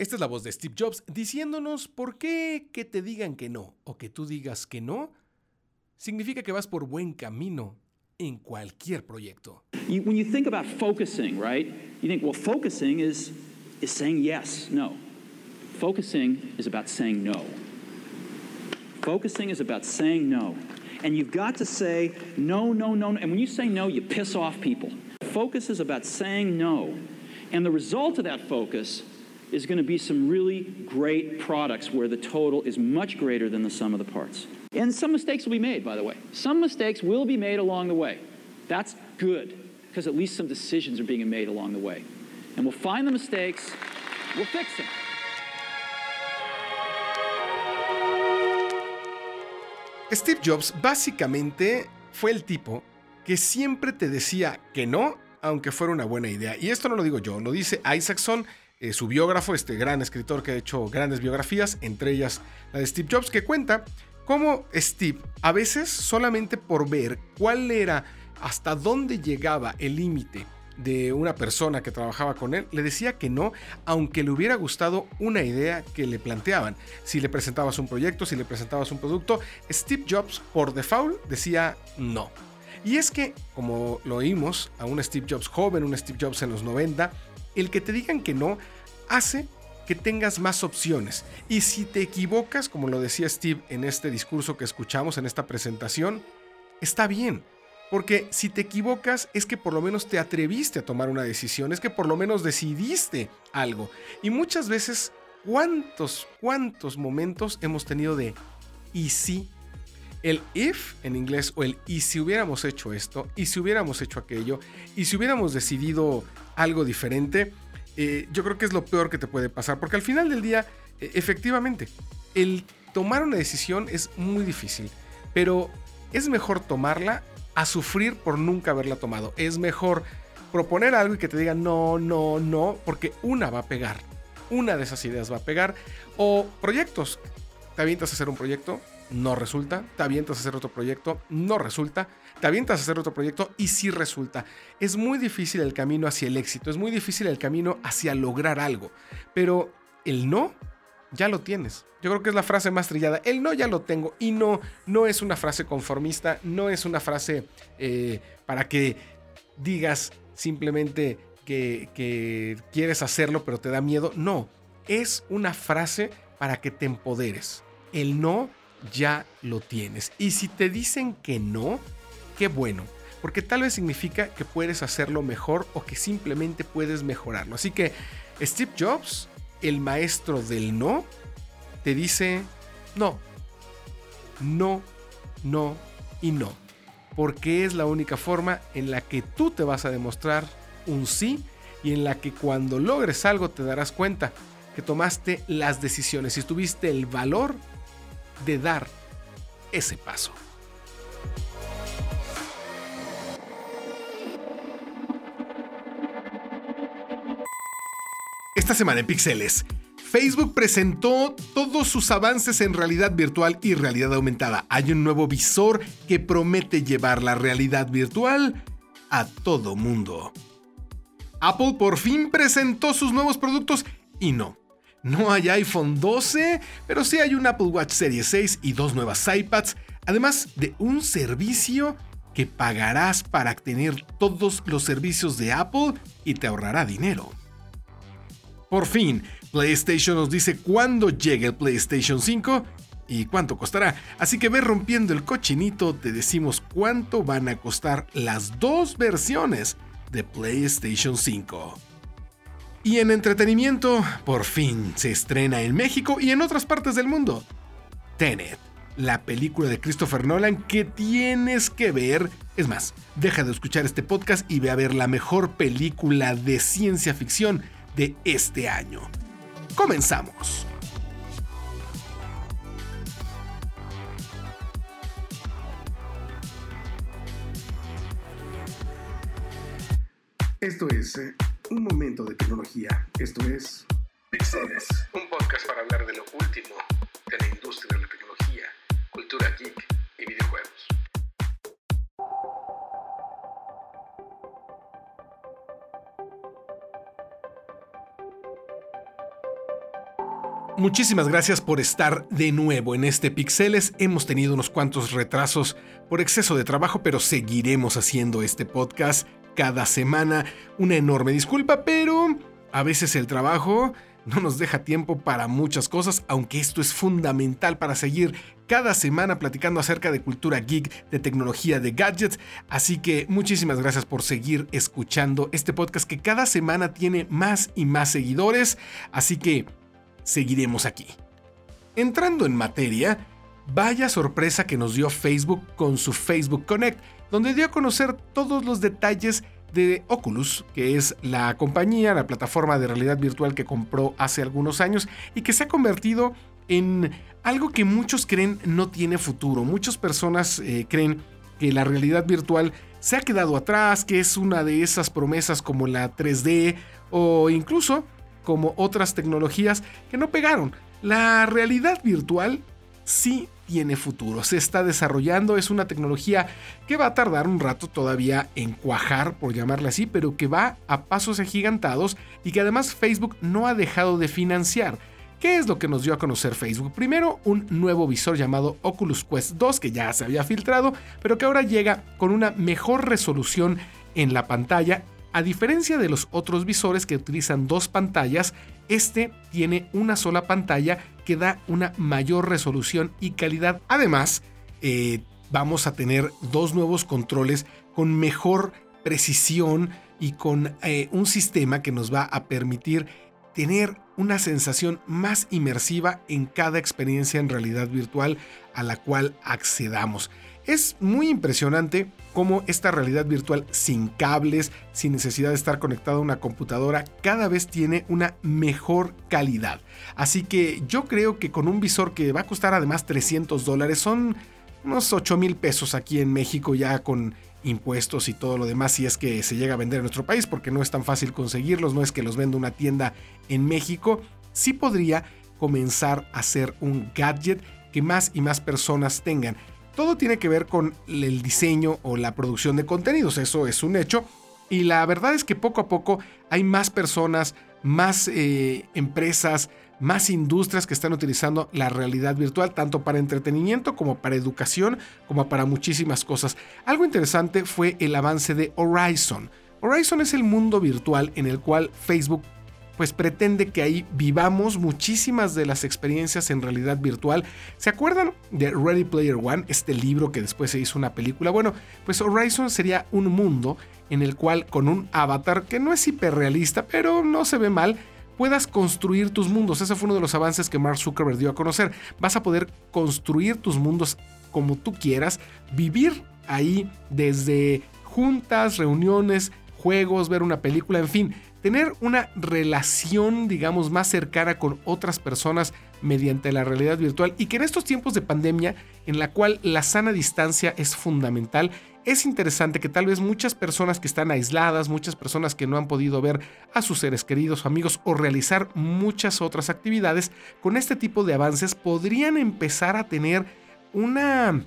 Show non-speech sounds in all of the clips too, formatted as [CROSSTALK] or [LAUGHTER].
Esta es la voz de Steve Jobs diciéndonos por qué que te digan que no o que tú digas que no significa que vas por buen camino en cualquier proyecto. You, when you think about focusing, right? You think, well, focusing is, is saying yes, no. Focusing is about saying no. Focusing is about saying no. And you've got to say no, no, no, no. And when you say no, you piss off people. Focus is about saying no. And the result of that focus is going to be some really great products where the total is much greater than the sum of the parts. And some mistakes will be made, by the way. Some mistakes will be made along the way. That's good, because at least some decisions are being made along the way. And we'll find the mistakes, we'll fix them. Steve Jobs básicamente fue el tipo que siempre te decía que no, aunque fuera una buena idea. Y esto no lo digo yo, lo dice Isaacson, eh, su biógrafo, este gran escritor que ha hecho grandes biografías, entre ellas la de Steve Jobs, que cuenta cómo Steve, a veces solamente por ver cuál era, hasta dónde llegaba el límite de una persona que trabajaba con él, le decía que no, aunque le hubiera gustado una idea que le planteaban. Si le presentabas un proyecto, si le presentabas un producto, Steve Jobs por default decía no. Y es que, como lo oímos, a un Steve Jobs joven, un Steve Jobs en los 90, el que te digan que no hace que tengas más opciones. Y si te equivocas, como lo decía Steve en este discurso que escuchamos en esta presentación, está bien. Porque si te equivocas es que por lo menos te atreviste a tomar una decisión, es que por lo menos decidiste algo. Y muchas veces, ¿cuántos, cuántos momentos hemos tenido de y si? El if en inglés o el y si hubiéramos hecho esto, y si hubiéramos hecho aquello, y si hubiéramos decidido algo diferente, eh, yo creo que es lo peor que te puede pasar. Porque al final del día, e, efectivamente, el tomar una decisión es muy difícil, pero es mejor tomarla a sufrir por nunca haberla tomado. Es mejor proponer algo y que te digan no, no, no, porque una va a pegar. Una de esas ideas va a pegar. O proyectos. Te avientas a hacer un proyecto, no resulta. Te avientas a hacer otro proyecto, no resulta. Te avientas a hacer otro proyecto y sí resulta. Es muy difícil el camino hacia el éxito, es muy difícil el camino hacia lograr algo. Pero el no ya lo tienes. Yo creo que es la frase más trillada. El no ya lo tengo. Y no, no es una frase conformista, no es una frase eh, para que digas simplemente que, que quieres hacerlo pero te da miedo. No, es una frase para que te empoderes. El no ya lo tienes. Y si te dicen que no, qué bueno. Porque tal vez significa que puedes hacerlo mejor o que simplemente puedes mejorarlo. Así que Steve Jobs el maestro del no te dice no, no, no y no. Porque es la única forma en la que tú te vas a demostrar un sí y en la que cuando logres algo te darás cuenta que tomaste las decisiones y tuviste el valor de dar ese paso. Esta semana en Pixeles, Facebook presentó todos sus avances en realidad virtual y realidad aumentada. Hay un nuevo visor que promete llevar la realidad virtual a todo mundo. Apple por fin presentó sus nuevos productos y no, no hay iPhone 12, pero sí hay un Apple Watch Series 6 y dos nuevas iPads, además de un servicio que pagarás para tener todos los servicios de Apple y te ahorrará dinero. Por fin, PlayStation nos dice cuándo llegue el PlayStation 5 y cuánto costará. Así que ve rompiendo el cochinito, te decimos cuánto van a costar las dos versiones de PlayStation 5. Y en entretenimiento, por fin se estrena en México y en otras partes del mundo. Tenet, la película de Christopher Nolan que tienes que ver. Es más, deja de escuchar este podcast y ve a ver la mejor película de ciencia ficción de este año. Comenzamos. Esto es eh, un momento de tecnología. Esto es Pixeles, un podcast para hablar de lo último de la industria de la tecnología, cultura geek y videojuegos. Muchísimas gracias por estar de nuevo en este Pixeles. Hemos tenido unos cuantos retrasos por exceso de trabajo, pero seguiremos haciendo este podcast cada semana. Una enorme disculpa, pero a veces el trabajo no nos deja tiempo para muchas cosas, aunque esto es fundamental para seguir cada semana platicando acerca de cultura geek, de tecnología, de gadgets. Así que muchísimas gracias por seguir escuchando este podcast que cada semana tiene más y más seguidores. Así que seguiremos aquí. Entrando en materia, vaya sorpresa que nos dio Facebook con su Facebook Connect, donde dio a conocer todos los detalles de Oculus, que es la compañía, la plataforma de realidad virtual que compró hace algunos años y que se ha convertido en algo que muchos creen no tiene futuro. Muchas personas eh, creen que la realidad virtual se ha quedado atrás, que es una de esas promesas como la 3D o incluso como otras tecnologías que no pegaron. La realidad virtual sí tiene futuro, se está desarrollando, es una tecnología que va a tardar un rato todavía en cuajar, por llamarla así, pero que va a pasos agigantados y que además Facebook no ha dejado de financiar. ¿Qué es lo que nos dio a conocer Facebook? Primero, un nuevo visor llamado Oculus Quest 2 que ya se había filtrado, pero que ahora llega con una mejor resolución en la pantalla. A diferencia de los otros visores que utilizan dos pantallas, este tiene una sola pantalla que da una mayor resolución y calidad. Además, eh, vamos a tener dos nuevos controles con mejor precisión y con eh, un sistema que nos va a permitir tener una sensación más inmersiva en cada experiencia en realidad virtual a la cual accedamos. Es muy impresionante cómo esta realidad virtual sin cables, sin necesidad de estar conectado a una computadora, cada vez tiene una mejor calidad. Así que yo creo que con un visor que va a costar además 300 dólares, son unos 8 mil pesos aquí en México ya con impuestos y todo lo demás si es que se llega a vender en nuestro país porque no es tan fácil conseguirlos, no es que los venda una tienda en México, sí podría comenzar a ser un gadget que más y más personas tengan. Todo tiene que ver con el diseño o la producción de contenidos, eso es un hecho. Y la verdad es que poco a poco hay más personas, más eh, empresas, más industrias que están utilizando la realidad virtual, tanto para entretenimiento como para educación, como para muchísimas cosas. Algo interesante fue el avance de Horizon. Horizon es el mundo virtual en el cual Facebook pues pretende que ahí vivamos muchísimas de las experiencias en realidad virtual. ¿Se acuerdan de Ready Player One, este libro que después se hizo una película? Bueno, pues Horizon sería un mundo en el cual con un avatar que no es hiperrealista, pero no se ve mal, puedas construir tus mundos. Ese fue uno de los avances que Mark Zuckerberg dio a conocer. Vas a poder construir tus mundos como tú quieras, vivir ahí desde juntas, reuniones, juegos, ver una película, en fin, tener una relación, digamos, más cercana con otras personas mediante la realidad virtual y que en estos tiempos de pandemia, en la cual la sana distancia es fundamental, es interesante que tal vez muchas personas que están aisladas, muchas personas que no han podido ver a sus seres queridos amigos o realizar muchas otras actividades, con este tipo de avances podrían empezar a tener una,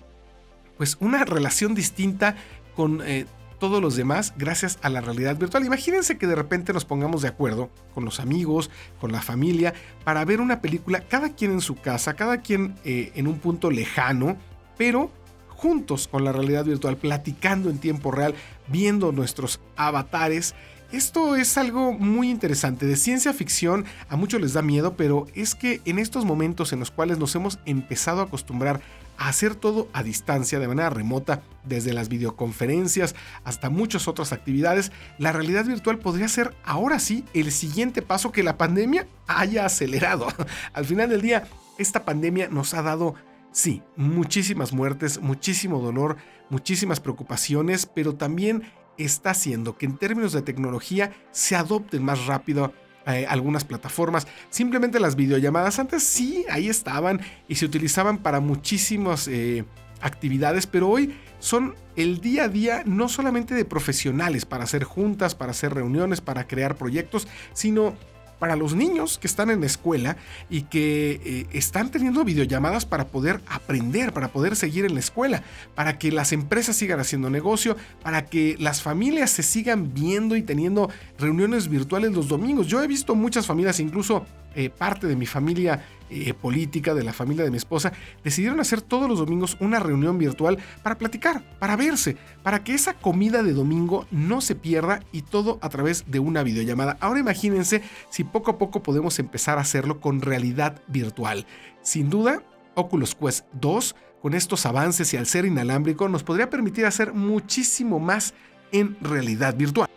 pues una relación distinta con eh, todos los demás gracias a la realidad virtual. Imagínense que de repente nos pongamos de acuerdo con los amigos, con la familia, para ver una película, cada quien en su casa, cada quien eh, en un punto lejano, pero juntos con la realidad virtual, platicando en tiempo real, viendo nuestros avatares. Esto es algo muy interesante. De ciencia ficción a muchos les da miedo, pero es que en estos momentos en los cuales nos hemos empezado a acostumbrar hacer todo a distancia, de manera remota, desde las videoconferencias hasta muchas otras actividades, la realidad virtual podría ser ahora sí el siguiente paso que la pandemia haya acelerado. [LAUGHS] Al final del día, esta pandemia nos ha dado, sí, muchísimas muertes, muchísimo dolor, muchísimas preocupaciones, pero también está haciendo que en términos de tecnología se adopten más rápido eh, algunas plataformas. Simplemente las videollamadas antes sí, ahí estaban y se utilizaban para muchísimas eh, actividades, pero hoy son el día a día no solamente de profesionales para hacer juntas, para hacer reuniones, para crear proyectos, sino para los niños que están en la escuela y que eh, están teniendo videollamadas para poder aprender, para poder seguir en la escuela, para que las empresas sigan haciendo negocio, para que las familias se sigan viendo y teniendo reuniones virtuales los domingos. Yo he visto muchas familias incluso eh, parte de mi familia eh, política, de la familia de mi esposa, decidieron hacer todos los domingos una reunión virtual para platicar, para verse, para que esa comida de domingo no se pierda y todo a través de una videollamada. Ahora imagínense si poco a poco podemos empezar a hacerlo con realidad virtual. Sin duda, Oculus Quest 2, con estos avances y al ser inalámbrico, nos podría permitir hacer muchísimo más en realidad virtual.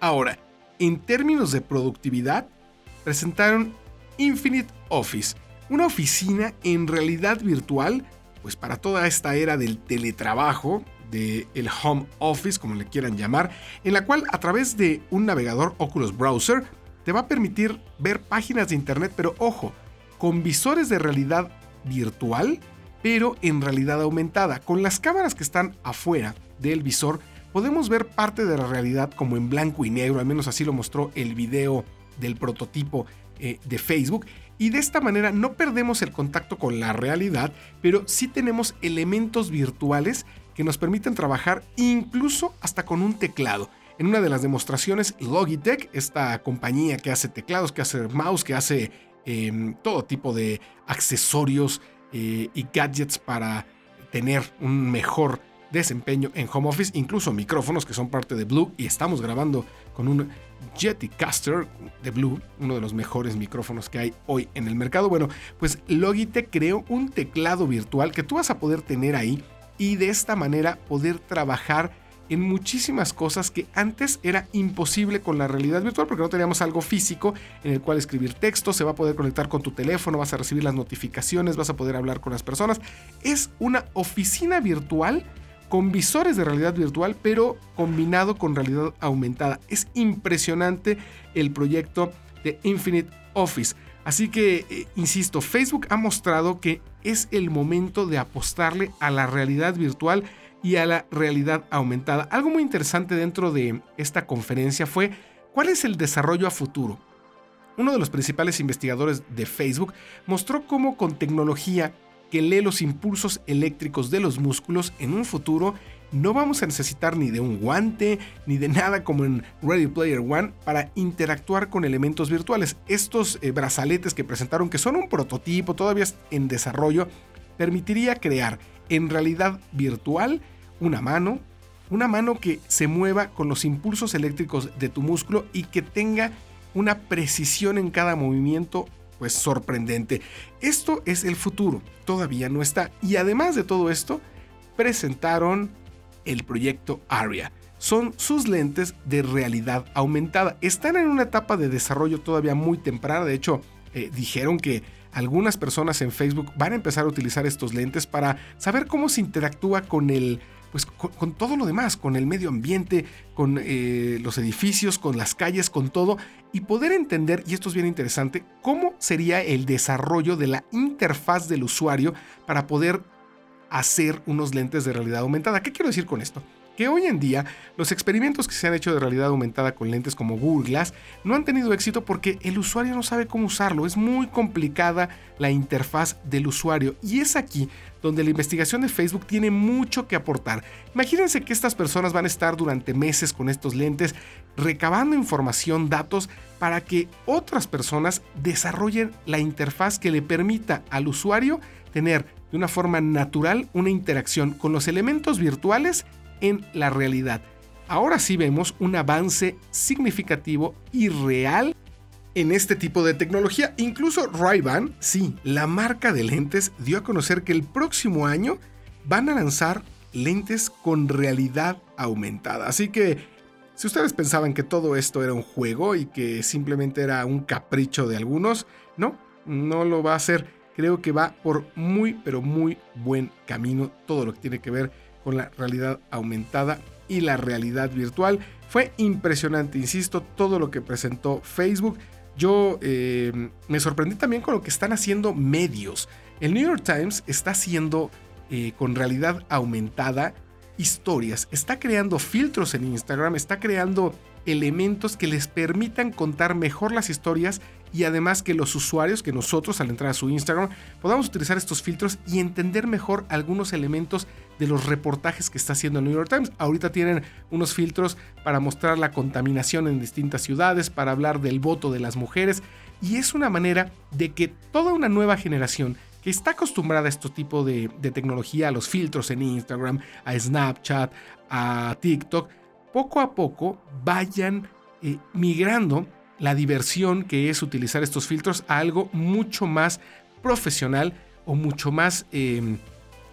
Ahora, en términos de productividad, presentaron Infinite Office, una oficina en realidad virtual, pues para toda esta era del teletrabajo, del el home office, como le quieran llamar, en la cual a través de un navegador Oculus Browser te va a permitir ver páginas de internet, pero ojo, con visores de realidad virtual, pero en realidad aumentada. Con las cámaras que están afuera del visor, podemos ver parte de la realidad como en blanco y negro, al menos así lo mostró el video del prototipo eh, de Facebook. Y de esta manera no perdemos el contacto con la realidad, pero sí tenemos elementos virtuales que nos permiten trabajar incluso hasta con un teclado. En una de las demostraciones, Logitech, esta compañía que hace teclados, que hace mouse, que hace em, todo tipo de accesorios eh, y gadgets para tener un mejor desempeño en home office, incluso micrófonos que son parte de Blue y estamos grabando con un Caster de Blue, uno de los mejores micrófonos que hay hoy en el mercado. Bueno, pues Logitech creó un teclado virtual que tú vas a poder tener ahí y de esta manera poder trabajar en muchísimas cosas que antes era imposible con la realidad virtual porque no teníamos algo físico en el cual escribir texto, se va a poder conectar con tu teléfono, vas a recibir las notificaciones, vas a poder hablar con las personas. Es una oficina virtual con visores de realidad virtual, pero combinado con realidad aumentada. Es impresionante el proyecto de Infinite Office. Así que, eh, insisto, Facebook ha mostrado que es el momento de apostarle a la realidad virtual y a la realidad aumentada. Algo muy interesante dentro de esta conferencia fue cuál es el desarrollo a futuro. Uno de los principales investigadores de Facebook mostró cómo con tecnología que lee los impulsos eléctricos de los músculos, en un futuro no vamos a necesitar ni de un guante ni de nada como en Ready Player One para interactuar con elementos virtuales. Estos eh, brazaletes que presentaron, que son un prototipo, todavía en desarrollo, permitiría crear en realidad virtual una mano, una mano que se mueva con los impulsos eléctricos de tu músculo y que tenga una precisión en cada movimiento pues sorprendente. Esto es el futuro, todavía no está. Y además de todo esto, presentaron el proyecto ARIA. Son sus lentes de realidad aumentada. Están en una etapa de desarrollo todavía muy temprana. De hecho, eh, dijeron que algunas personas en Facebook van a empezar a utilizar estos lentes para saber cómo se interactúa con el pues con, todo lo demás, con el medio ambiente, con eh, los edificios, con las calles, con todo, y poder entender, y esto es bien interesante, cómo sería el desarrollo de la interfaz del usuario para poder hacer unos lentes de realidad aumentada. ¿Qué quiero decir con esto? Que hoy en día los experimentos que se han hecho de realidad aumentada con lentes como Google Glass no han tenido éxito porque el usuario no sabe cómo usarlo, es muy complicada la interfaz del usuario y es aquí donde la investigación de Facebook tiene mucho que aportar. Imagínense que estas personas van a estar durante meses con estos lentes recabando información, datos, para que otras personas desarrollen la interfaz que le permita al usuario tener de una forma natural una interacción con los elementos virtuales en la realidad. Ahora sí vemos un avance significativo y real en este tipo de tecnología. Incluso Ray-Ban, sí, la marca de lentes, dio a conocer que el próximo año van a lanzar lentes con realidad aumentada. Así que si ustedes pensaban que todo esto era un juego y que simplemente era un capricho de algunos, no, no lo va a hacer. Creo que va por muy, pero muy buen camino todo lo que tiene que ver con la realidad aumentada y la realidad virtual. Fue impresionante, insisto, todo lo que presentó Facebook. Yo eh, me sorprendí también con lo que están haciendo medios. El New York Times está haciendo eh, con realidad aumentada historias, está creando filtros en Instagram, está creando elementos que les permitan contar mejor las historias y además que los usuarios, que nosotros al entrar a su Instagram, podamos utilizar estos filtros y entender mejor algunos elementos de los reportajes que está haciendo el New York Times. Ahorita tienen unos filtros para mostrar la contaminación en distintas ciudades, para hablar del voto de las mujeres, y es una manera de que toda una nueva generación que está acostumbrada a este tipo de, tecnología, a los filtros en Instagram, a Snapchat, a TikTok, poco a poco vayan eh, migrando la diversión que es utilizar estos filtros a algo mucho más profesional o mucho más em,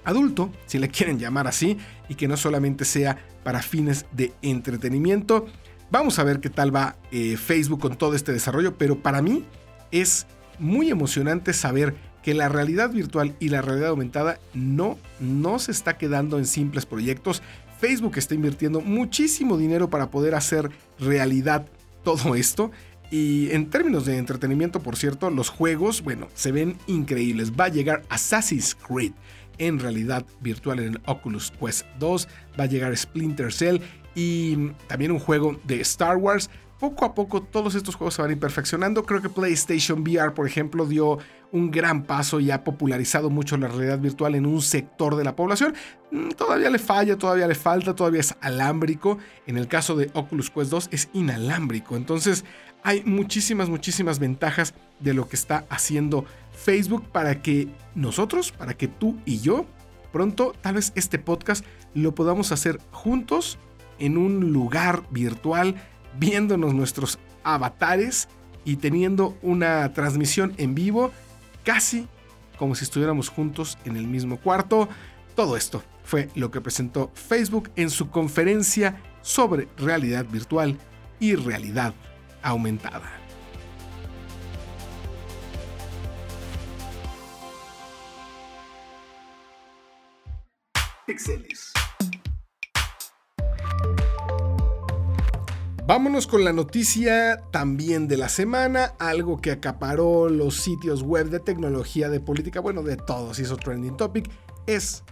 adulto, si le quieren llamar así, y que no solamente sea para fines de entretenimiento. Vamos a ver qué tal va eh, Facebook con todo este desarrollo, pero para mí es muy emocionante saber que la realidad virtual y la realidad aumentada no, no se está quedando en simples proyectos. Facebook está invirtiendo muchísimo dinero para poder hacer realidad todo esto y en términos de entretenimiento, por cierto, los juegos, bueno, se ven increíbles. Va a llegar Assassin's Creed en realidad virtual en el Oculus Quest 2, va a llegar Splinter Cell y también un juego de Star Wars. Poco a poco todos estos juegos se van a ir. Creo que PlayStation VR, por ejemplo, dio un gran paso y ha popularizado mucho la realidad virtual en un sector de la población. Mm, todavía le falla, todavía le falta, todavía es alámbrico. En el caso de Oculus Quest 2 es inalámbrico. Entonces hay muchísimas, muchísimas ventajas de lo que está haciendo Facebook para que nosotros, para que tú y yo, pronto tal vez este podcast lo podamos hacer juntos en un lugar virtual, viéndonos nuestros avatares y teniendo una transmisión en vivo, casi como si estuviéramos juntos en el mismo cuarto. Todo esto fue lo que presentó Facebook en su conferencia sobre realidad virtual y realidad aumentada. Vámonos con la noticia también de la semana, algo que acaparó los sitios web de tecnología, de política, bueno, de todos, hizo trending topic, es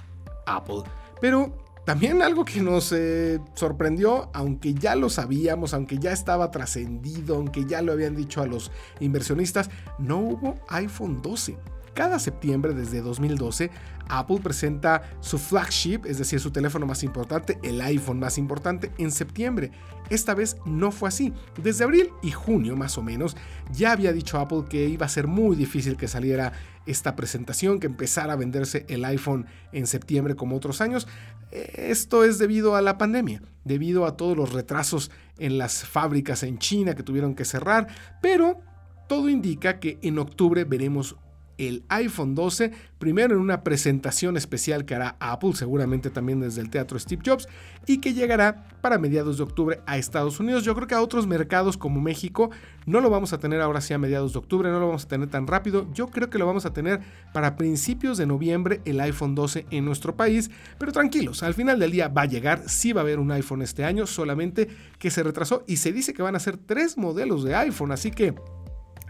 Apple. Pero también algo que nos eh, sorprendió, aunque ya lo sabíamos, aunque ya estaba trascendido, aunque ya lo habían dicho a los inversionistas, no hubo iPhone 12. Cada septiembre desde 2012, Apple presenta su flagship, es decir, su teléfono más importante, el iPhone más importante, en septiembre. Esta vez no fue así. Desde abril y junio más o menos, ya había dicho Apple que iba a ser muy difícil que saliera esta presentación, que empezara a venderse el iPhone en septiembre como otros años. Esto es debido a la pandemia, debido a todos los retrasos en las fábricas en China que tuvieron que cerrar, pero todo indica que en octubre veremos el iPhone 12, primero en una presentación especial que hará Apple, seguramente también desde el Teatro Steve Jobs, y que llegará para mediados de octubre a Estados Unidos. Yo creo que a otros mercados como México no lo vamos a tener ahora sí a mediados de octubre, no lo vamos a tener tan rápido. Yo creo que lo vamos a tener para principios de noviembre el iPhone 12 en nuestro país, pero tranquilos, al final del día va a llegar, sí va a haber un iPhone este año, solamente que se retrasó y se dice que van a ser tres modelos de iPhone, así que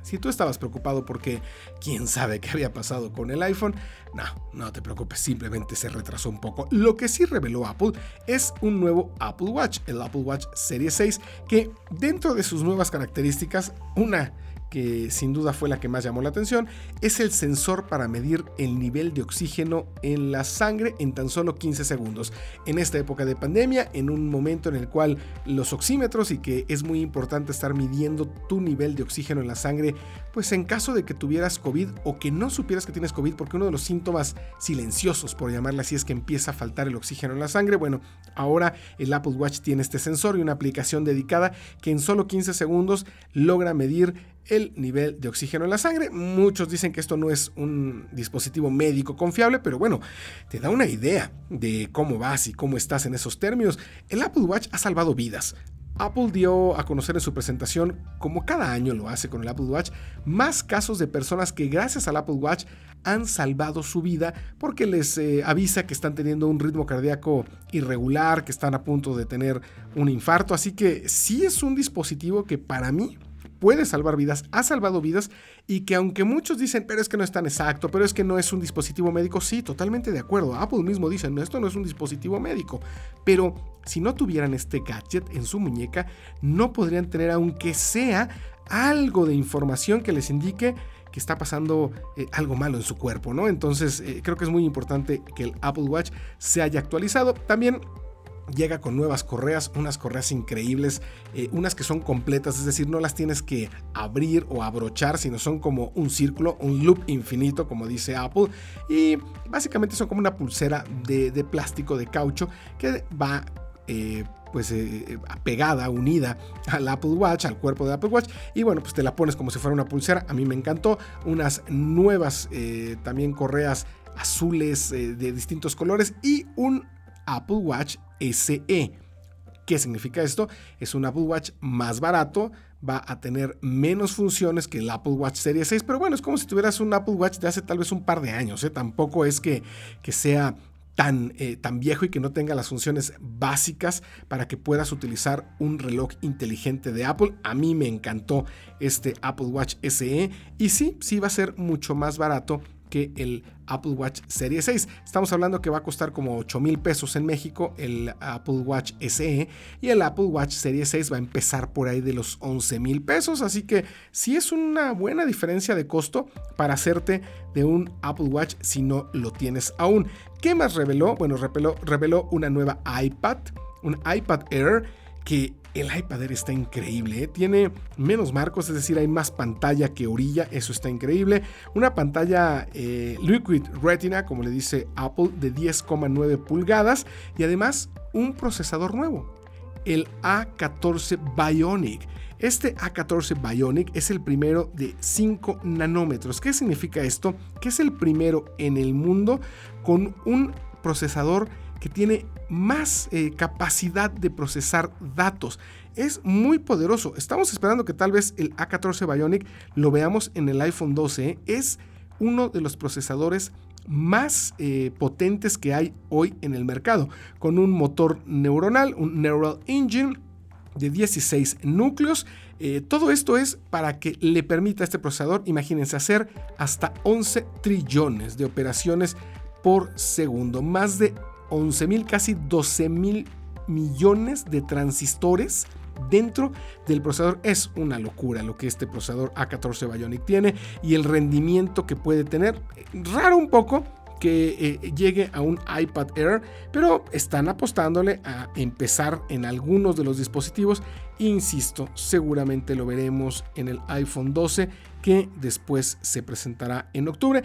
si tú estabas preocupado porque quién sabe qué había pasado con el iPhone, no, no te preocupes, simplemente se retrasó un poco. Lo que sí reveló Apple es un nuevo Apple Watch, el Apple Watch Series 6, que dentro de sus nuevas características, una que sin duda fue la que más llamó la atención, es el sensor para medir el nivel de oxígeno en la sangre en tan solo 15 segundos. En esta época de pandemia, en un momento en el cual los oxímetros y que es muy importante estar midiendo tu nivel de oxígeno en la sangre, pues en caso de que tuvieras COVID o que no supieras que tienes COVID, porque uno de los síntomas silenciosos, por llamarle así, es que empieza a faltar el oxígeno en la sangre, bueno, ahora el Apple Watch tiene este sensor y una aplicación dedicada que en solo 15 segundos logra medir el nivel de oxígeno en la sangre. Muchos dicen que esto no es un dispositivo médico confiable, pero bueno, te da una idea de cómo vas y cómo estás en esos términos. El Apple Watch ha salvado vidas. Apple dio a conocer en su presentación, como cada año lo hace con el Apple Watch, más casos de personas que gracias al Apple Watch han salvado su vida porque les eh, avisa que están teniendo un ritmo cardíaco irregular, que están a punto de tener un infarto. Así que sí es un dispositivo que para mí puede salvar vidas, ha salvado vidas y que aunque muchos dicen, pero es que no es tan exacto, pero es que no es un dispositivo médico, sí, totalmente de acuerdo. Apple mismo dice, no, esto no es un dispositivo médico, pero si no tuvieran este gadget en su muñeca, no podrían tener aunque sea algo de información que les indique que está pasando eh, algo malo en su cuerpo, ¿no? Entonces eh, creo que es muy importante que el Apple Watch se haya actualizado. También llega con nuevas correas, unas correas increíbles, eh, unas que son completas, es decir, no las tienes que abrir o abrochar, sino son como un círculo, un loop infinito, como dice Apple, y básicamente son como una pulsera de, plástico, de caucho, que va... Eh, pues eh, pegada, unida al Apple Watch, al cuerpo de Apple Watch. Y bueno, pues te la pones como si fuera una pulsera. A mí me encantó. Unas nuevas también correas azules de distintos colores y un Apple Watch SE. ¿Qué significa esto? Es un Apple Watch más barato, va a tener menos funciones que el Apple Watch Series 6, pero bueno, es como si tuvieras un Apple Watch de hace tal vez un par de años, ¿eh? tampoco es que, que sea tan, eh, tan, viejo y que no tenga las funciones básicas para que puedas utilizar un reloj inteligente de Apple. A mí me encantó este Apple Watch SE y sí, sí va a ser mucho más barato que el Apple Watch Series 6. Estamos hablando que va a costar como 8 mil pesos en México el Apple Watch SE y el Apple Watch Series 6 va a empezar por ahí de los 11 mil pesos. Así que sí es una buena diferencia de costo para hacerte de un Apple Watch si no lo tienes aún. ¿Qué más reveló? Bueno, reveló una nueva iPad, un iPad Air que el iPad Air está increíble, ¿eh? tiene menos marcos, es decir, hay más pantalla que orilla, eso está increíble. Una pantalla eh, Liquid Retina, como le dice Apple, de 10,9 pulgadas y además un procesador nuevo, el A14 Bionic. Este A14 Bionic es el primero de 5 nanómetros. ¿Qué significa esto? Que es el primero en el mundo con un procesador que tiene más eh, capacidad de procesar datos. Es muy poderoso. Estamos esperando que tal vez el A14 Bionic lo veamos en el iPhone 12. ¿eh? Es uno de los procesadores más eh, potentes que hay hoy en el mercado, con un motor neuronal, un Neural Engine de 16 núcleos. todo esto es para que le permita a este procesador, imagínense, hacer hasta 11 trillones de operaciones por segundo, más de 11 mil, casi 12 mil millones de transistores dentro del procesador. Es una locura lo que este procesador A14 Bionic tiene y el rendimiento que puede tener. Raro un poco que eh, llegue a un iPad Air, pero están apostándole a empezar en algunos de los dispositivos. Insisto, seguramente lo veremos en el iPhone 12 que después se presentará en octubre.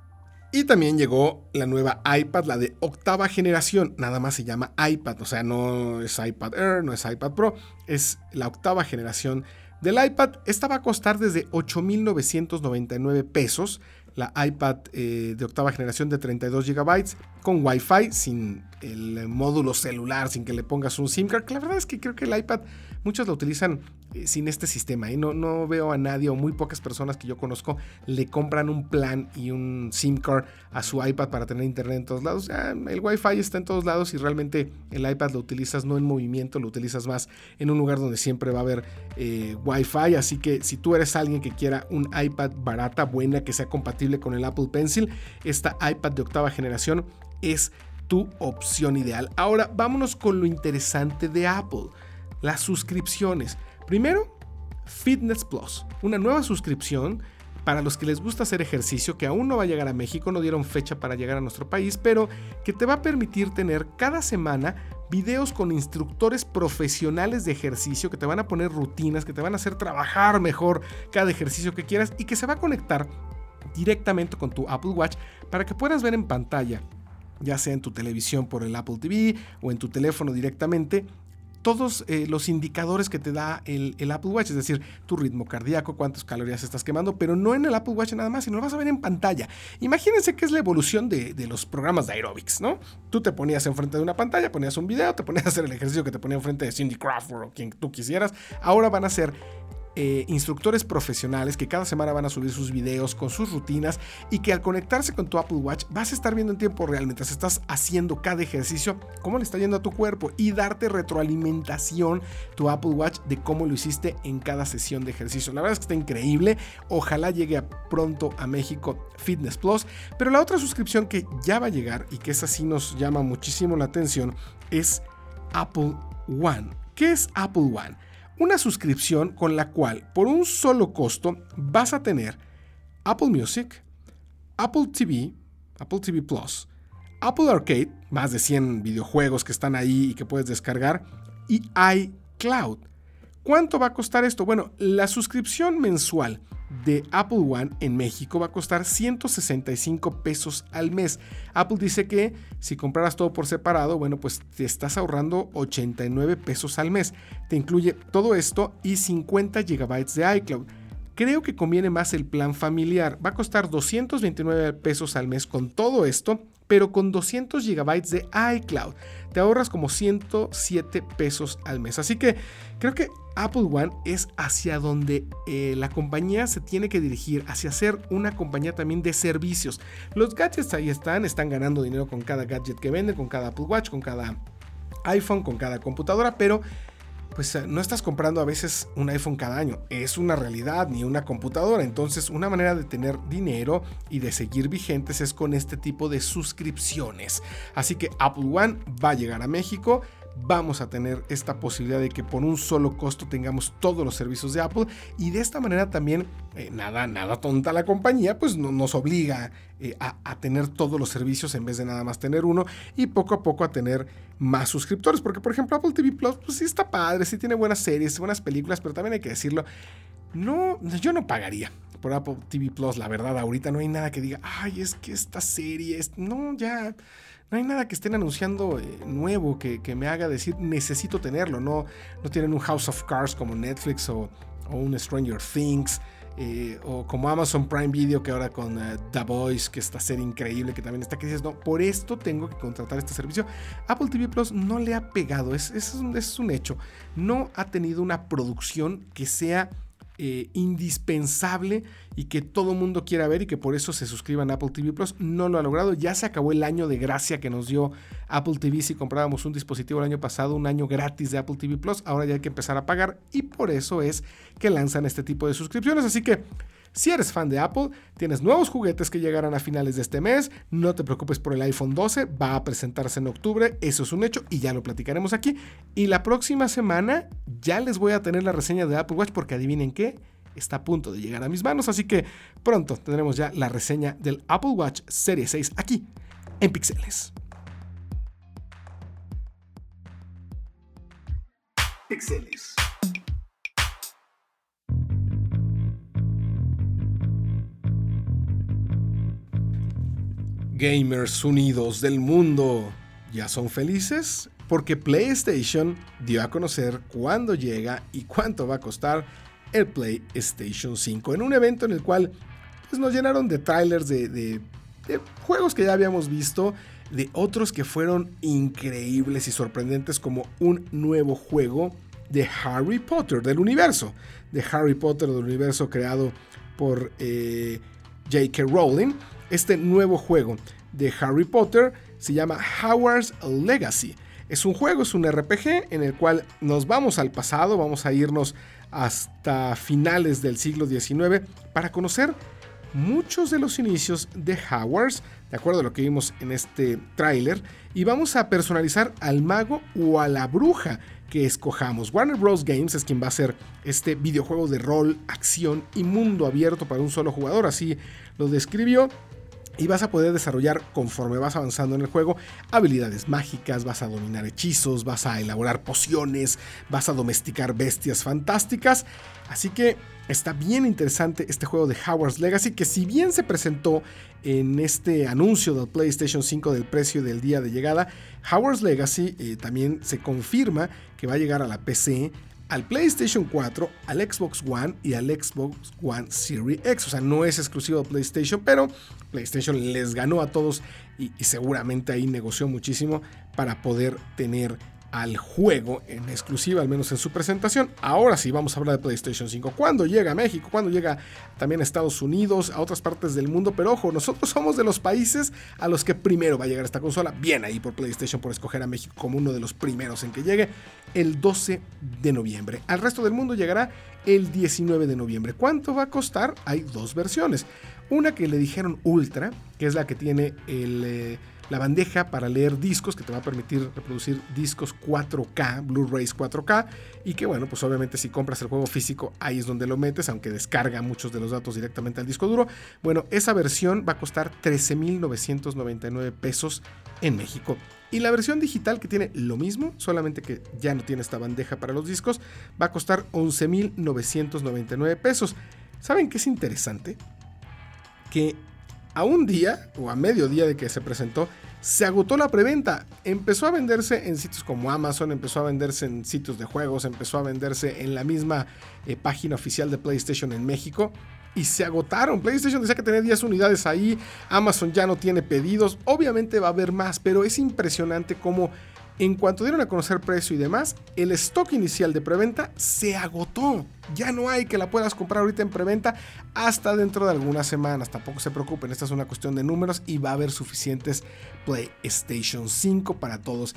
Y también llegó la nueva iPad, la de octava generación. Nada más se llama iPad, o sea, no es iPad Air, no es iPad Pro, es la octava generación del iPad. Esta va a costar desde 8.999 pesos. La iPad eh, de octava generación de 32 GB con Wi-Fi, sin el módulo celular, sin que le pongas un SIM card. la verdad es que creo que el iPad muchos lo utilizan eh, sin este sistema. y No, no veo a nadie o muy pocas personas que yo conozco le compran un plan y un SIM card a su iPad para tener internet en todos lados. el Wi-Fi está en todos lados y realmente el iPad lo utilizas no en movimiento, lo utilizas más en un lugar donde siempre va a haber eh, Wi-Fi. Así que si tú eres alguien que quiera un iPad barata, buena, que sea compatible con el Apple Pencil, esta iPad de octava generación es tu opción ideal. Ahora vámonos con lo interesante de Apple, las suscripciones. Primero, Fitness Plus, una nueva suscripción para los que les gusta hacer ejercicio, que aún no va a llegar a México, no dieron fecha para llegar a nuestro país, pero que te va a permitir tener cada semana videos con instructores profesionales de ejercicio que te van a poner rutinas, que te van a hacer trabajar mejor cada ejercicio que quieras y que se va a conectar directamente con tu Apple Watch para que puedas ver en pantalla ya sea en tu televisión por el Apple TV o en tu teléfono directamente, todos eh, los indicadores que te da el, Apple Watch, es decir, tu ritmo cardíaco, cuántas calorías estás quemando, pero no en el Apple Watch nada más, sino lo vas a ver en pantalla. Imagínense que es la evolución de, los programas de aerobics, ¿no? Tú te ponías enfrente de una pantalla, ponías un video, te ponías a hacer el ejercicio que te ponía enfrente de Cindy Crawford o quien tú quisieras. Ahora van a ser eh, instructores profesionales que cada semana van a subir sus videos con sus rutinas y que al conectarse con tu Apple Watch vas a estar viendo en tiempo real mientras estás haciendo cada ejercicio cómo le está yendo a tu cuerpo y darte retroalimentación tu Apple Watch de cómo lo hiciste en cada sesión de ejercicio. La verdad es que está increíble. Ojalá llegue pronto a México Fitness Plus. Pero la otra suscripción que ya va a llegar y que esa sí nos llama muchísimo la atención es Apple One. ¿Qué es Apple One? Una suscripción con la cual por un solo costo vas a tener Apple Music, Apple TV, Apple TV Plus, Apple Arcade, más de 100 videojuegos que están ahí y que puedes descargar, y iCloud. ¿Cuánto va a costar esto? Bueno, la suscripción mensual de Apple One en México va a costar 165 pesos al mes. Apple dice que si compraras todo por separado, bueno, pues te estás ahorrando 89 pesos al mes. Te incluye todo esto y 50 gigabytes de iCloud. Creo que conviene más el plan familiar. Va a costar 229 pesos al mes con todo esto, pero con 200 GB de iCloud. Te ahorras como 107 pesos al mes. Así que creo que Apple One es hacia donde eh, la compañía se tiene que dirigir, hacia ser una compañía también de servicios. Los gadgets ahí están, están ganando dinero con cada gadget que venden, con cada Apple Watch, con cada iPhone, con cada computadora, pero pues eh, no estás comprando a veces un iPhone cada año, es una realidad ni una computadora. Entonces, una manera de tener dinero y de seguir vigentes es con este tipo de suscripciones. Así que Apple One va a llegar a México vamos a tener esta posibilidad de que por un solo costo tengamos todos los servicios de Apple. Y de esta manera también eh, nada, nada tonta la compañía pues nos obliga eh, a, tener todos los servicios en vez de nada más tener uno y poco a poco a tener más suscriptores. Porque por ejemplo Apple TV Plus pues sí está padre, sí tiene buenas series, buenas películas pero también hay que decirlo no, yo no pagaría por Apple TV Plus, la verdad, ahorita no hay nada que diga, ay, es que esta serie es, no, ya, no hay nada que estén anunciando eh, nuevo que, me haga decir necesito tenerlo. No, no tienen un House of Cards como Netflix o, un Stranger Things. Eh, o como Amazon Prime Video que ahora con eh, The Voice, que está ser increíble, que también está que no, por esto tengo que contratar este servicio. Apple TV Plus no le ha pegado, es, es, es un hecho. No ha tenido una producción que sea eh, indispensable y que todo mundo quiera ver y que por eso se suscriban a Apple TV Plus. No lo ha logrado. Ya se acabó el año de gracia que nos dio Apple TV si comprábamos un dispositivo el año pasado, un año gratis de Apple TV Plus. Ahora ya hay que empezar a pagar y por eso es que lanzan este tipo de suscripciones. Así que si eres fan de Apple, tienes nuevos juguetes que llegarán a finales de este mes. No te preocupes por el iPhone 12, va a presentarse en octubre, eso es un hecho y ya lo platicaremos aquí. Y la próxima semana ya les voy a tener la reseña de Apple Watch porque adivinen qué, está a punto de llegar a mis manos, así que pronto tendremos ya la reseña del Apple Watch Serie 6 aquí en Pixeles. Pixeles. Gamers unidos del mundo, ¿ya son felices? Porque PlayStation dio a conocer cuándo llega y cuánto va a costar el PlayStation 5 en un evento en el cual pues, nos llenaron de trailers de, de juegos que ya habíamos visto, de otros que fueron increíbles y sorprendentes como un nuevo juego de Harry Potter, del universo, de Harry Potter, del universo creado por eh, J.K. Rowling este nuevo juego de Harry Potter se llama Howard's Legacy. Es un juego, es un RPG en el cual nos vamos al pasado, vamos a irnos hasta finales del siglo XIX para conocer muchos de los inicios de Hogwarts, de acuerdo a lo que vimos en este tráiler, y vamos a personalizar al mago o a la bruja que escojamos. Warner Bros. Games es quien va a hacer este videojuego de rol, acción y mundo abierto para un solo jugador, así lo describió y vas a poder desarrollar conforme vas avanzando en el juego habilidades mágicas, vas a dominar hechizos, vas a elaborar pociones, vas a domesticar bestias fantásticas. Así que está bien interesante este juego de Howard's Legacy que si bien se presentó en este anuncio del PlayStation 5 del precio del día de llegada, Howard's Legacy eh, también se confirma que va a llegar a la PC, al PlayStation 4, al Xbox One y al Xbox One Series X. O sea, no es exclusivo de PlayStation, pero PlayStation les ganó a todos y, y seguramente ahí negoció muchísimo para poder tener al juego en exclusiva, al menos en su presentación. Ahora sí, vamos a hablar de PlayStation 5. ¿Cuándo llega a México? ¿Cuándo llega también a Estados Unidos, a otras partes del mundo? Pero ojo, nosotros somos de los países a los que primero va a llegar esta consola. Bien ahí por PlayStation por escoger a México como uno de los primeros en que llegue el 12 de noviembre. Al resto del mundo llegará el 19 de noviembre. ¿Cuánto va a costar? Hay dos versiones. Una que le dijeron Ultra, que es la que tiene el... Eh, la bandeja para leer discos que te va a permitir reproducir discos 4K, Blu-rays 4K y que bueno, pues obviamente si compras el juego físico ahí es donde lo metes, aunque descarga muchos de los datos directamente al disco duro. Bueno, esa versión va a costar 13.999 pesos en México. Y la versión digital que tiene lo mismo, solamente que ya no tiene esta bandeja para los discos, va a costar 11.999 pesos. ¿Saben qué es interesante? Que a un día o a medio día de que se presentó, se agotó la preventa. Empezó a venderse en sitios como Amazon, empezó a venderse en sitios de juegos, empezó a venderse en la misma eh, página oficial de PlayStation en México. Y se agotaron. PlayStation decía que tenía 10 unidades ahí. Amazon ya no tiene pedidos. Obviamente va a haber más, pero es impresionante cómo en cuanto dieron a conocer precio y demás, el stock inicial de preventa se agotó. Ya no hay que la puedas comprar ahorita en preventa hasta dentro de algunas semanas. Tampoco se preocupen, esta es una cuestión de números y va a haber suficientes PlayStation 5 para todos.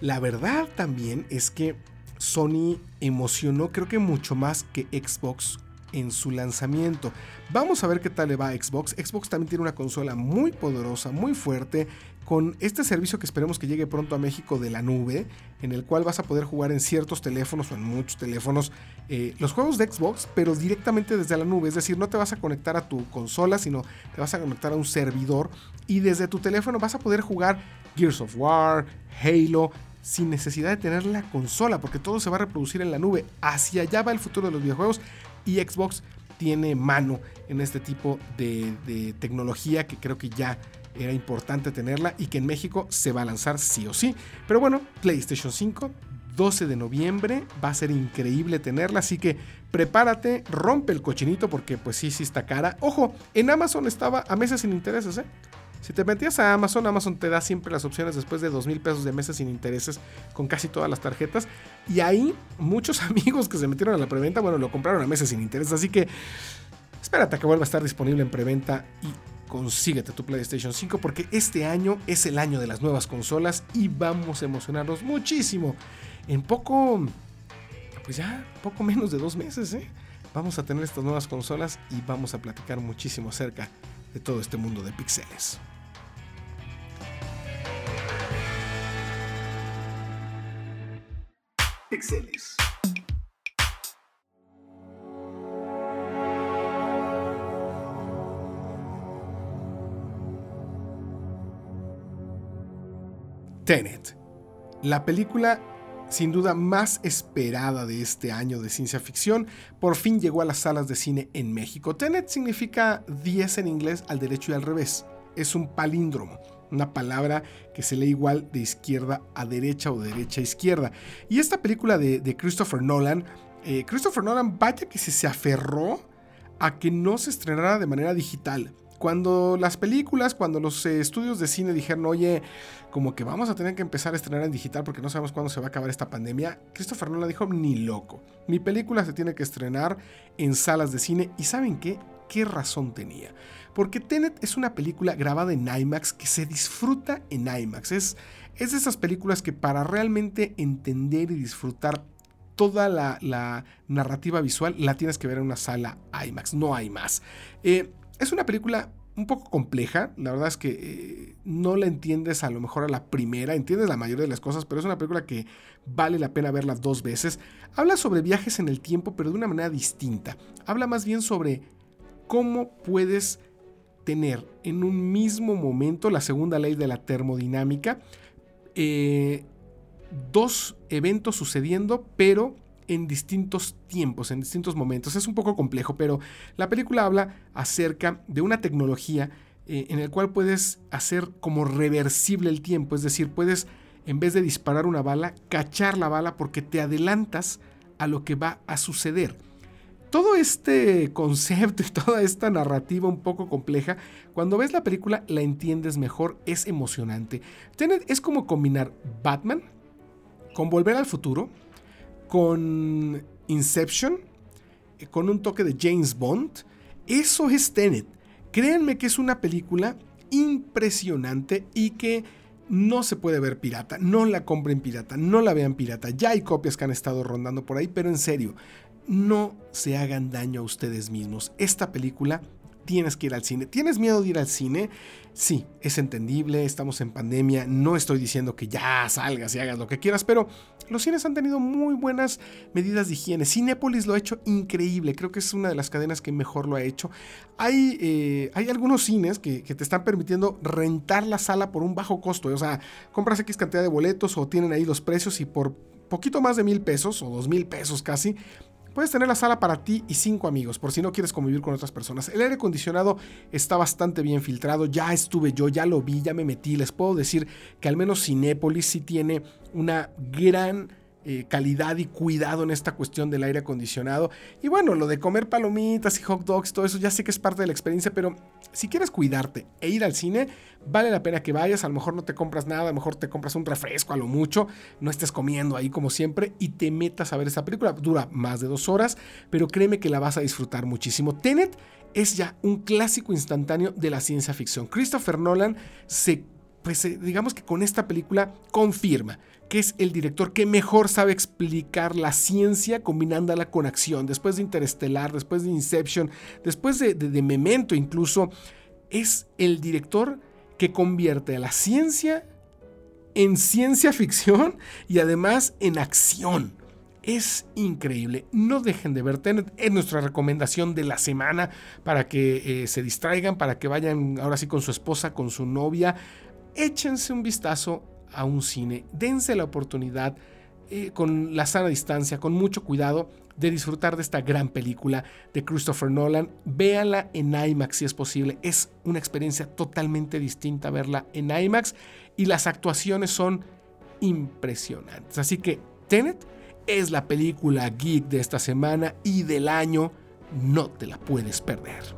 La verdad también es que Sony emocionó creo que mucho más que Xbox en su lanzamiento. Vamos a ver qué tal le va a Xbox. Xbox también tiene una consola muy poderosa, muy fuerte, con este servicio que esperemos que llegue pronto a México de la nube, en el cual vas a poder jugar en ciertos teléfonos o en muchos teléfonos eh, los juegos de Xbox, pero directamente desde la nube. Es decir, no te vas a conectar a tu consola, sino te vas a conectar a un servidor y desde tu teléfono vas a poder jugar Gears of War, Halo, sin necesidad de tener la consola, porque todo se va a reproducir en la nube. Hacia allá va el futuro de los videojuegos y Xbox tiene mano en este tipo de, de tecnología que creo que ya era importante tenerla y que en México se va a lanzar sí o sí. Pero bueno, PlayStation 5, 12 de noviembre, va a ser increíble tenerla, así que prepárate, rompe el cochinito porque pues sí, sí está cara. Ojo, en Amazon estaba a meses sin intereses, ¿eh? Si te metías a Amazon, Amazon te da siempre las opciones después de 2 mil pesos de meses sin intereses con casi todas las tarjetas. Y ahí muchos [LAUGHS] amigos que se metieron a la preventa, bueno, lo compraron a meses sin intereses. Así que espérate a que vuelva a estar disponible en preventa y consíguete tu PlayStation 5 porque este año es el año de las nuevas consolas y vamos a emocionarnos muchísimo. En poco, pues ya poco menos de dos meses, ¿eh? vamos a tener estas nuevas consolas y vamos a platicar muchísimo acerca de todo este mundo de píxeles. Pixeles. Tenet, la película sin duda más esperada de este año de ciencia ficción, por fin llegó a las salas de cine en México. Tenet significa 10 en inglés al derecho y al revés. Es un palíndromo, una palabra que se lee igual de izquierda a derecha o derecha a izquierda. Y esta película de, Christopher Nolan, eh, Christopher Nolan vaya que se aferró a que no se estrenara de manera digital. Cuando las películas, cuando los eh, estudios de cine dijeron, oye, como que vamos a tener que empezar a estrenar en digital porque no sabemos cuándo se va a acabar esta pandemia, Christopher Nolan dijo, ni loco. Mi película se tiene que estrenar en salas de cine y ¿saben qué? ¿Qué razón tenía? Porque Tenet es una película grabada en IMAX que se disfruta en IMAX. Es, es de esas películas que para realmente entender y disfrutar toda la, narrativa visual la tienes que ver en una sala IMAX, no hay más. Eh, es una película un poco compleja, la verdad es que eh, no la entiendes a lo mejor a la primera, entiendes la mayoría de las cosas, pero es una película que vale la pena verla dos veces. Habla sobre viajes en el tiempo, pero de una manera distinta. Habla más bien sobre cómo puedes tener en un mismo momento la segunda ley de la termodinámica, eh, dos eventos sucediendo, pero en distintos tiempos, en distintos momentos. Es un poco complejo, pero la película habla acerca de una tecnología eh, en el cual puedes hacer como reversible el tiempo, es decir, puedes en vez de disparar una bala, cachar la bala porque te adelantas a lo que va a suceder. Todo este concepto y [LAUGHS] toda esta narrativa un poco compleja, cuando ves la película la entiendes mejor, es emocionante. Es como combinar Batman con Volver al Futuro, con Inception, eh, con un toque de James Bond. Eso es Tenet. Créanme que es una película impresionante y que no se puede ver pirata. No la compren pirata, no la vean pirata. Ya hay copias que han estado rondando por ahí, pero en serio, no se hagan daño a ustedes mismos. Esta película tienes que ir al cine. ¿Tienes miedo de ir al cine? Sí, es entendible, estamos en pandemia, no estoy diciendo que ya salgas y hagas lo que quieras, pero los cines han tenido muy buenas medidas de higiene. Cinépolis lo ha hecho increíble, creo que es una de las cadenas que mejor lo ha hecho. Hay, eh, hay algunos cines que, que, te están permitiendo rentar la sala por un bajo costo, o sea, compras X cantidad de boletos o tienen ahí los precios y por poquito más de mil pesos o dos mil pesos casi, Puedes tener la sala para ti y cinco amigos, por si no quieres convivir con otras personas. El aire acondicionado está bastante bien filtrado, ya estuve yo, ya lo vi, ya me metí. Les puedo decir que al menos Cinépolis sí tiene una gran eh, calidad y cuidado en esta cuestión del aire acondicionado. Y bueno, lo de comer palomitas y hot dogs, todo eso ya sé que es parte de la experiencia, pero si quieres cuidarte e ir al cine, vale la pena que vayas. A lo mejor no te compras nada, a lo mejor te compras un refresco a lo mucho, no estés comiendo ahí como siempre y te metas a ver esta película. Dura más de dos horas, pero créeme que la vas a disfrutar muchísimo. Tenet es ya un clásico instantáneo de la ciencia ficción. Christopher Nolan se pues eh, digamos que con esta película confirma que es el director que mejor sabe explicar la ciencia combinándola con acción. Después de Interestelar, después de Inception, después de, de, Memento incluso, es el director que convierte a la ciencia en ciencia ficción y además en acción. Es increíble. No dejen de ver Tenet. Es nuestra recomendación de la semana para que eh, se distraigan, para que vayan ahora sí con su esposa, con su novia échense un vistazo a un cine, dense la oportunidad eh, con la sana distancia, con mucho cuidado, de disfrutar de esta gran película de Christopher Nolan. Véanla en IMAX si es posible. Es una experiencia totalmente distinta verla en IMAX y las actuaciones son impresionantes. Así que Tenet es la película geek de esta semana y del año. No te la puedes perder.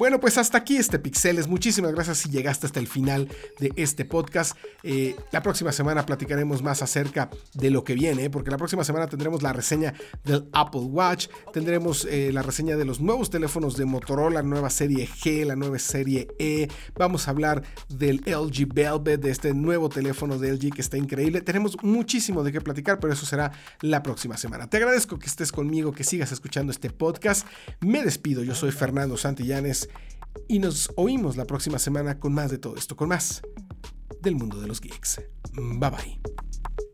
Bueno, pues hasta aquí este Pixeles. Muchísimas gracias si llegaste hasta el final de este podcast. Eh, la próxima semana platicaremos más acerca de lo que viene, porque la próxima semana tendremos la reseña del Apple Watch, tendremos eh, la reseña de los nuevos teléfonos de Motorola, la nueva serie G, la nueva serie E. Vamos a hablar del LG Velvet, de este nuevo teléfono de LG que está increíble. Tenemos muchísimo de qué platicar, pero eso será la próxima semana. Te agradezco que estés conmigo, que sigas escuchando este podcast. Me despido, yo soy Fernando Santillanes y nos oímos la próxima semana con más de todo esto, con más del mundo de los geeks. Bye bye.